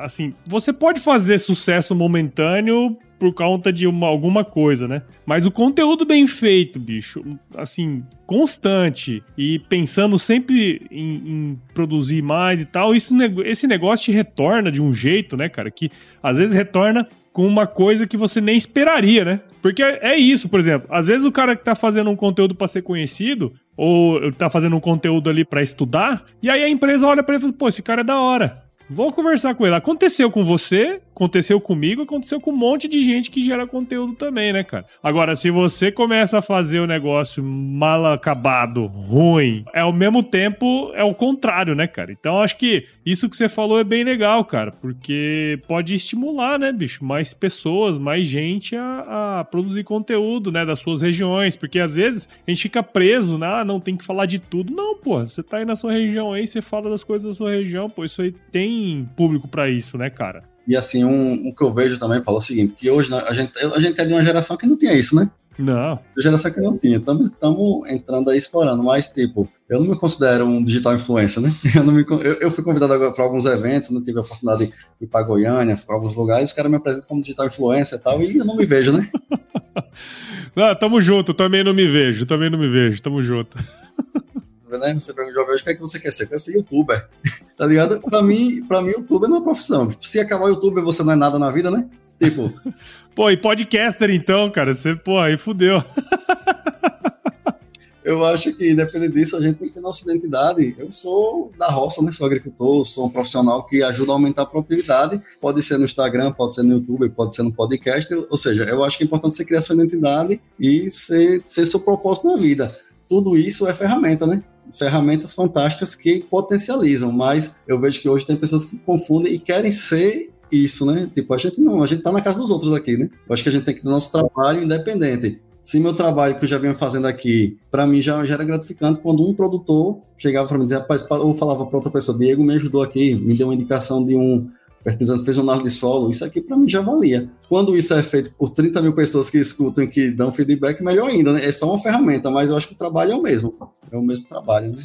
assim, você pode fazer sucesso momentâneo por conta de uma, alguma coisa, né? Mas o conteúdo bem feito, bicho, assim, constante e pensando sempre em, em, produzir mais e tal, isso, esse negócio te retorna de um jeito, né, cara? Que às vezes retorna com uma coisa que você nem esperaria, né? Porque é isso, por exemplo, às vezes o cara que tá fazendo um conteúdo para ser conhecido, ou tá fazendo um conteúdo ali para estudar, e aí a empresa olha para ele e fala, pô, esse cara é da hora. Vou conversar com ele. Aconteceu com você, aconteceu comigo, aconteceu com um monte de gente que gera conteúdo também, né, cara? Agora, se você começa a fazer o negócio mal acabado, ruim, é ao mesmo tempo é o contrário, né, cara? Então, acho que isso que você falou é bem legal, cara, porque pode estimular, né, bicho, mais pessoas, mais gente a, a produzir conteúdo, né, das suas regiões, porque às vezes a gente fica preso, né, ah, não tem que falar de tudo. Não, pô, você tá aí na sua região aí, você fala das coisas da sua região, pô, isso aí tem público para isso, né, cara? E assim, um, um, que eu vejo também, Paulo, é o seguinte, que hoje né, a gente, a gente é de uma geração que não tinha isso, né? Não. Geração que não tinha. Estamos entrando aí explorando, mas tipo, eu não me considero um digital influencer, né? *laughs* Eu, não me, eu, eu fui convidado agora para alguns eventos, não tive a oportunidade de ir para Goiânia, para alguns lugares, os caras me apresentam como digital influencer e tal, e eu não me vejo, né? *laughs* não, tamo junto, também não me vejo, também não me vejo, tamo junto. Né? Você pergunta jovem hoje, o que é que você quer ser? Eu quero ser youtuber. *laughs* tá ligado? Pra mim, pra mim, youtuber não é profissão. Tipo, se acabar o youtuber, você não é nada na vida, né? Tipo. *laughs* pô, e podcaster então, cara? Você, pô, aí fudeu. *laughs* eu acho que, independente disso, a gente tem que ter nossa identidade. Eu sou da roça, né? Sou agricultor, sou um profissional que ajuda a aumentar a produtividade. Pode ser no Instagram, pode ser no YouTube, pode ser no podcast. Ou seja, eu acho que é importante você criar sua identidade e você ter seu propósito na vida. Tudo isso é ferramenta, né? Ferramentas fantásticas que potencializam, mas eu vejo que hoje tem pessoas que confundem e querem ser isso, né? Tipo, a gente não, a gente tá na casa dos outros aqui, né? Eu acho que a gente tem que ter nosso trabalho independente. Se meu trabalho que eu já venho fazendo aqui, para mim já, já, era gratificante quando um produtor chegava para mim e dizia, rapaz, ou falava para outra pessoa, Diego me ajudou aqui, me deu uma indicação de um fertilizante, fez um análise de solo, isso aqui para mim já valia. Quando isso é feito por 30 mil pessoas que escutam e que dão feedback, melhor ainda, né? É só uma ferramenta, mas eu acho que o trabalho é o mesmo. É o mesmo trabalho, né?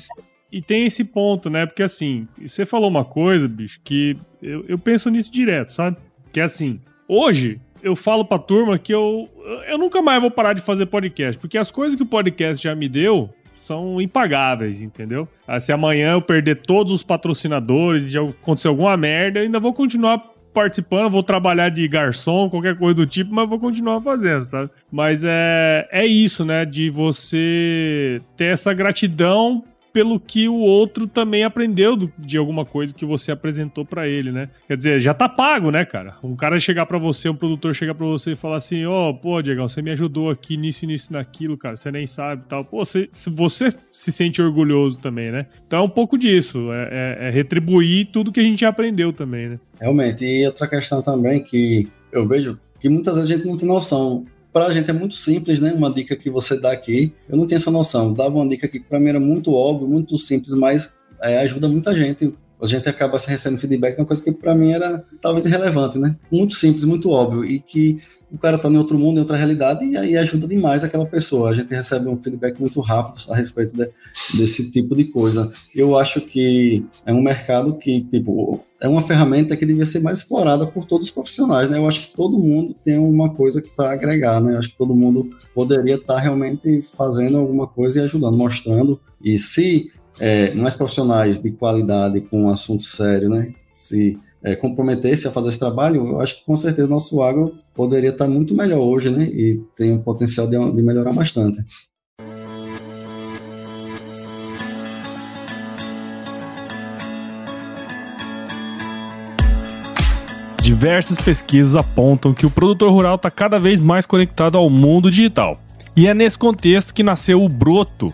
E tem esse ponto, né? Porque assim, você falou uma coisa, bicho, que eu, eu penso nisso direto, sabe? Que é assim, hoje eu falo pra turma que eu, eu nunca mais vou parar de fazer podcast, porque as coisas que o podcast já me deu, são impagáveis, entendeu? Ah, se amanhã eu perder todos os patrocinadores já acontecer alguma merda, eu ainda vou continuar participando, vou trabalhar de garçom, qualquer coisa do tipo, mas vou continuar fazendo, sabe? Mas é, é isso, né? De você ter essa gratidão pelo que o outro também aprendeu do, de alguma coisa que você apresentou para ele, né? Quer dizer, já tá pago, né, cara? Um cara chegar para você, um produtor chegar para você e falar assim: Ó, oh, pô, Diego, você me ajudou aqui nisso, nisso, naquilo, cara, você nem sabe tal. Pô, você, você se sente orgulhoso também, né? Então é um pouco disso, é, é, é retribuir tudo que a gente aprendeu também, né? Realmente. E outra questão também que eu vejo que muitas vezes a gente não tem noção para a gente é muito simples, né? Uma dica que você dá aqui. Eu não tinha essa noção. Dava uma dica aqui que para mim era muito óbvio, muito simples, mas é, ajuda muita gente a gente acaba recebendo feedback de uma coisa que para mim era talvez irrelevante, né? Muito simples, muito óbvio, e que o cara tá em outro mundo, em outra realidade, e aí ajuda demais aquela pessoa. A gente recebe um feedback muito rápido a respeito de, desse tipo de coisa. Eu acho que é um mercado que, tipo, é uma ferramenta que devia ser mais explorada por todos os profissionais, né? Eu acho que todo mundo tem uma coisa que para agregar, né? Eu acho que todo mundo poderia estar tá realmente fazendo alguma coisa e ajudando, mostrando. E se é, mais profissionais de qualidade com um assunto sério, né? Se é, comprometesse a fazer esse trabalho, eu acho que com certeza nosso agro poderia estar muito melhor hoje, né? E tem um potencial de, de melhorar bastante. Diversas pesquisas apontam que o produtor rural está cada vez mais conectado ao mundo digital. E é nesse contexto que nasceu o Broto,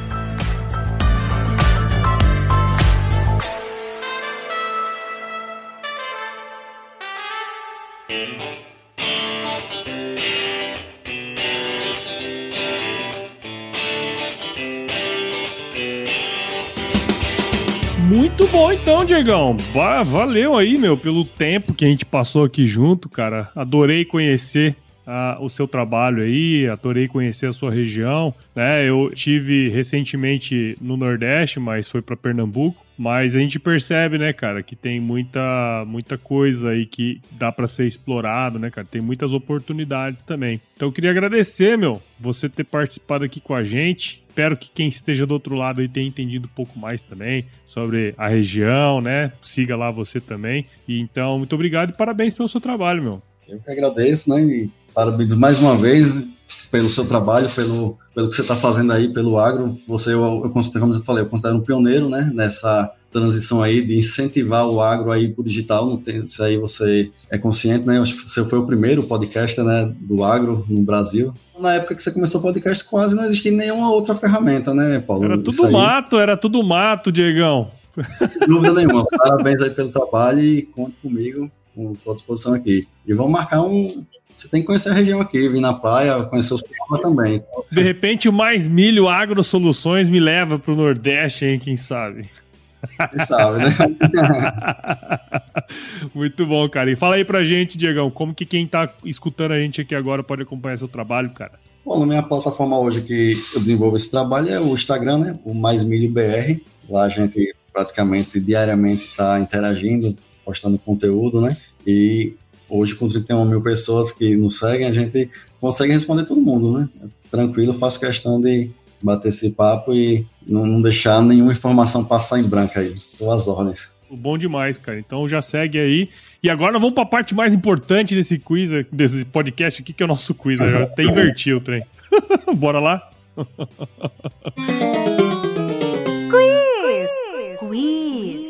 Muito bom então, Diegão. Valeu aí, meu, pelo tempo que a gente passou aqui junto, cara. Adorei conhecer o seu trabalho aí, adorei conhecer a sua região. Né? Eu tive recentemente no Nordeste, mas foi para Pernambuco. Mas a gente percebe, né, cara, que tem muita, muita coisa aí que dá para ser explorado, né, cara? Tem muitas oportunidades também. Então eu queria agradecer, meu, você ter participado aqui com a gente. Espero que quem esteja do outro lado aí tenha entendido um pouco mais também sobre a região, né? Siga lá você também. E então, muito obrigado e parabéns pelo seu trabalho, meu. Eu que agradeço, né? E parabéns mais uma vez pelo seu trabalho, pelo, pelo que você está fazendo aí, pelo agro. Você, eu, eu considero, como eu falei, eu considero um pioneiro, né? Nessa transição aí de incentivar o agro aí para o digital. Não tem, isso aí você é consciente, né? Eu acho que você foi o primeiro podcaster né, do agro no Brasil. Na época que você começou o podcast, quase não existia nenhuma outra ferramenta, né, Paulo? Era tudo mato, era tudo mato, Diegão. Dúvida nenhuma. Parabéns aí pelo trabalho e conte comigo, com toda disposição aqui. E vamos marcar um, você tem que conhecer a região aqui, vir na praia, conhecer os povos também. De repente, o Mais Milho Agro Soluções me leva para o Nordeste, hein? Quem sabe? Quem sabe, né? *laughs* Muito bom, cara. E fala aí pra gente, Diegão, como que quem tá escutando a gente aqui agora pode acompanhar seu trabalho, cara? Bom, na minha plataforma hoje que eu desenvolvo esse trabalho é o Instagram, né? O Mais Milho BR. Lá a gente praticamente diariamente está interagindo, postando conteúdo, né? E Hoje, com 31 mil pessoas que nos seguem, a gente consegue responder todo mundo, né? Tranquilo, faço questão de bater esse papo e não deixar nenhuma informação passar em branco aí. Tô às ordens. Bom demais, cara. Então já segue aí. E agora vamos para a parte mais importante desse quiz, desse podcast aqui, que é o nosso quiz. Eu até inverti o trem. *laughs* Bora lá? quiz! Quiz!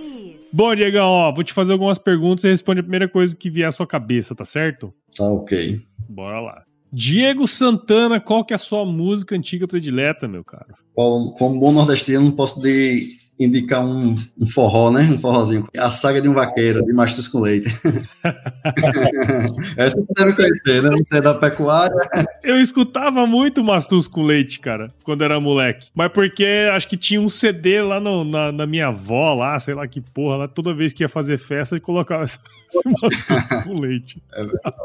Bom, Diegão, ó, vou te fazer algumas perguntas e responde a primeira coisa que vier à sua cabeça, tá certo? Tá ok. Bora lá. Diego Santana, qual que é a sua música antiga predileta, meu caro? Como bom nordestino, não posso de indicar um, um, forró, né? Um forrozinho. A saga de um vaqueiro, de mastros com leite. *laughs* Essa você deve conhecer, né? Você é da pecuária. Eu escutava muito Mastus com leite, cara, quando era moleque. Mas porque acho que tinha um CD lá no, na, na, minha avó, lá, sei lá que porra, lá, toda vez que ia fazer festa, ele colocava *laughs* esse Mastus com leite. É verdade.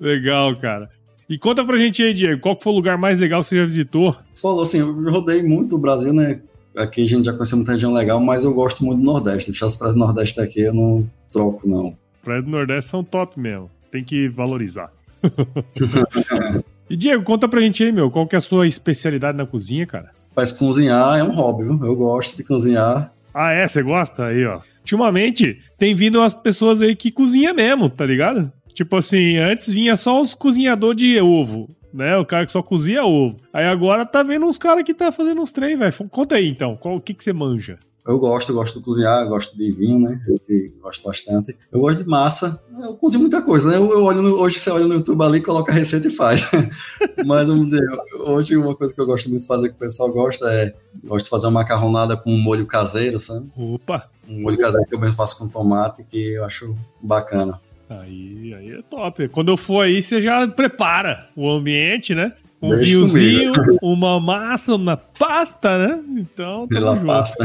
Legal, cara. E conta pra gente aí, Diego, qual foi o lugar mais legal que você já visitou? Falou assim, eu rodei muito o Brasil, né? Aqui a gente já conheceu muita região legal, mas eu gosto muito do Nordeste. Deixar as praias do Nordeste aqui, eu não troco, não. As praias do Nordeste são top mesmo. Tem que valorizar. *laughs* e Diego, conta pra gente aí, meu, qual que é a sua especialidade na cozinha, cara? Mas cozinhar é um hobby, viu? Eu gosto de cozinhar. Ah, é? Você gosta? Aí, ó. Ultimamente, tem vindo as pessoas aí que cozinham mesmo, tá ligado? Tipo assim, antes vinha só os cozinhador de ovo né? O cara que só cozinha ovo. Aí agora tá vendo uns caras que tá fazendo uns trem, velho. Conta aí então, qual, o que, que você manja? Eu gosto, gosto de cozinhar, gosto de vinho, né? Eu gosto bastante. Eu gosto de massa. Eu cozinho muita coisa, né? Eu, eu olho no, hoje você olha no YouTube ali, coloca a receita e faz. *laughs* Mas vamos dizer, hoje uma coisa que eu gosto muito de fazer que o pessoal gosta é gosto de fazer uma macarronada com um molho caseiro, sabe? Opa! Um molho caseiro que eu mesmo faço com tomate, que eu acho bacana. Aí, aí é top. Quando eu for aí, você já prepara o ambiente, né? Um Deixa vinhozinho, comigo. uma massa, uma pasta, né? Então, Pela pasta.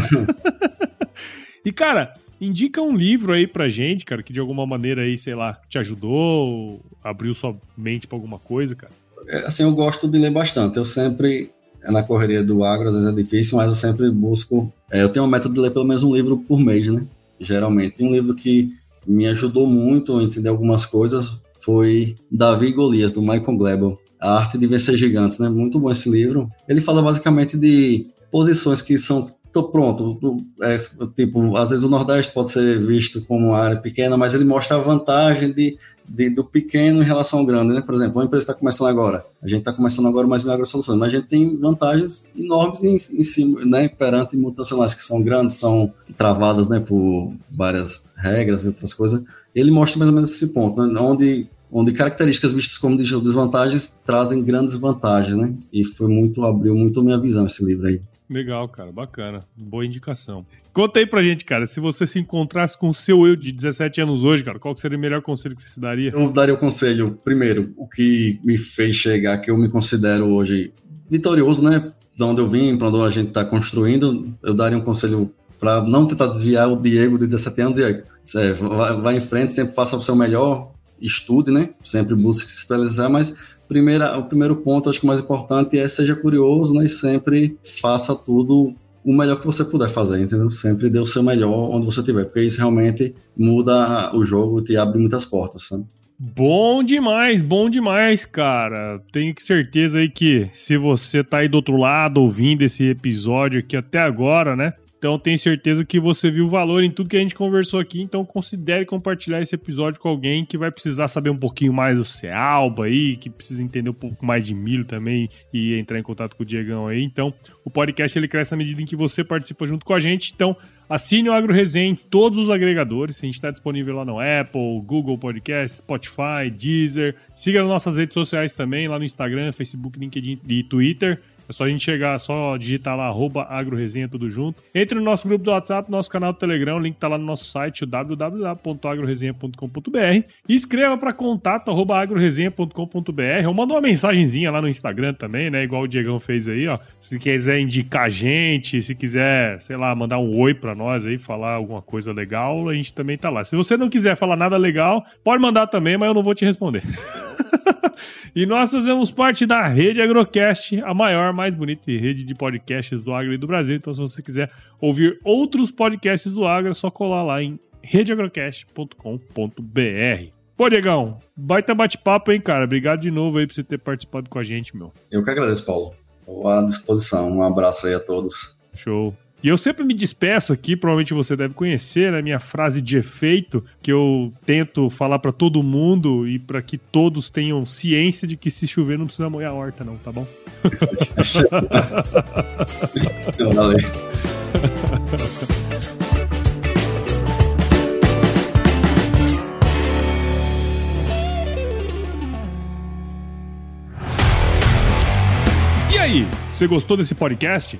*laughs* e, cara, indica um livro aí pra gente, cara, que de alguma maneira aí, sei lá, te ajudou, abriu sua mente pra alguma coisa, cara. É, assim, eu gosto de ler bastante. Eu sempre, é na correria do agro, às vezes é difícil, mas eu sempre busco. É, eu tenho um método de ler pelo menos um livro por mês, né? Geralmente. Tem um livro que me ajudou muito a entender algumas coisas foi Davi Golias, do Michael Glebel. A Arte de Vencer Gigantes, né? Muito bom esse livro. Ele fala basicamente de posições que são tô pronto. É, tipo, às vezes o Nordeste pode ser visto como uma área pequena, mas ele mostra a vantagem de, de do pequeno em relação ao grande, né? Por exemplo, uma empresa está começando agora, a gente está começando agora mais Milagre Soluções, mas a gente tem vantagens enormes em, em cima, né? Perante multinacionais que são grandes, são travadas, né? Por várias regras e outras coisas. Ele mostra mais ou menos esse ponto, né? Onde onde características vistas como desvantagens trazem grandes vantagens, né? E foi muito abriu muito minha visão esse livro aí. Legal, cara, bacana. Boa indicação. Conta aí pra gente, cara, se você se encontrasse com o seu eu de 17 anos hoje, cara, qual seria o melhor conselho que você se daria? Eu daria o conselho, primeiro, o que me fez chegar, que eu me considero hoje vitorioso, né? De onde eu vim, para onde a gente está construindo, eu daria um conselho para não tentar desviar o Diego de 17 anos aí, é, vai, vai, em frente, sempre faça o seu melhor, estude, né? Sempre busque se especializar, mas primeira, o primeiro ponto, acho que o mais importante é seja curioso, né? E sempre faça tudo o melhor que você puder fazer, entendeu? Sempre dê o seu melhor onde você estiver, porque isso realmente muda o jogo e te abre muitas portas, sabe? Bom demais, bom demais, cara. Tenho certeza aí que se você tá aí do outro lado ouvindo esse episódio aqui até agora, né? Então tenho certeza que você viu valor em tudo que a gente conversou aqui. Então considere compartilhar esse episódio com alguém que vai precisar saber um pouquinho mais do Cealba aí, que precisa entender um pouco mais de milho também e entrar em contato com o Diegão aí. Então o podcast ele cresce na medida em que você participa junto com a gente. Então assine o Agro Resenha em todos os agregadores. A gente está disponível lá no Apple, Google Podcast, Spotify, Deezer. Siga nas nossas redes sociais também, lá no Instagram, Facebook, LinkedIn e Twitter. É só a gente chegar, só digitar lá, arroba agroresenha, tudo junto. Entre no nosso grupo do WhatsApp, nosso canal do Telegram, o link tá lá no nosso site, www.agroresenha.com.br. E escreva para contato, arroba agroresenha.com.br, ou manda uma mensagenzinha lá no Instagram também, né? Igual o Diegão fez aí, ó. Se quiser indicar a gente, se quiser, sei lá, mandar um oi para nós aí, falar alguma coisa legal, a gente também tá lá. Se você não quiser falar nada legal, pode mandar também, mas eu não vou te responder. *laughs* e nós fazemos parte da Rede Agrocast, a maior, mais bonita rede de podcasts do Agro e do Brasil. Então, se você quiser ouvir outros podcasts do Agro, é só colar lá em redeagrocast.com.br. Pô, Diegão, baita bate-papo, hein, cara? Obrigado de novo aí por você ter participado com a gente, meu. Eu que agradeço, Paulo. Estou à disposição. Um abraço aí a todos. Show. E eu sempre me despeço aqui, provavelmente você deve conhecer a né, minha frase de efeito, que eu tento falar para todo mundo e para que todos tenham ciência de que se chover não precisa molhar a horta, não, tá bom? Valeu. E aí, você gostou desse podcast?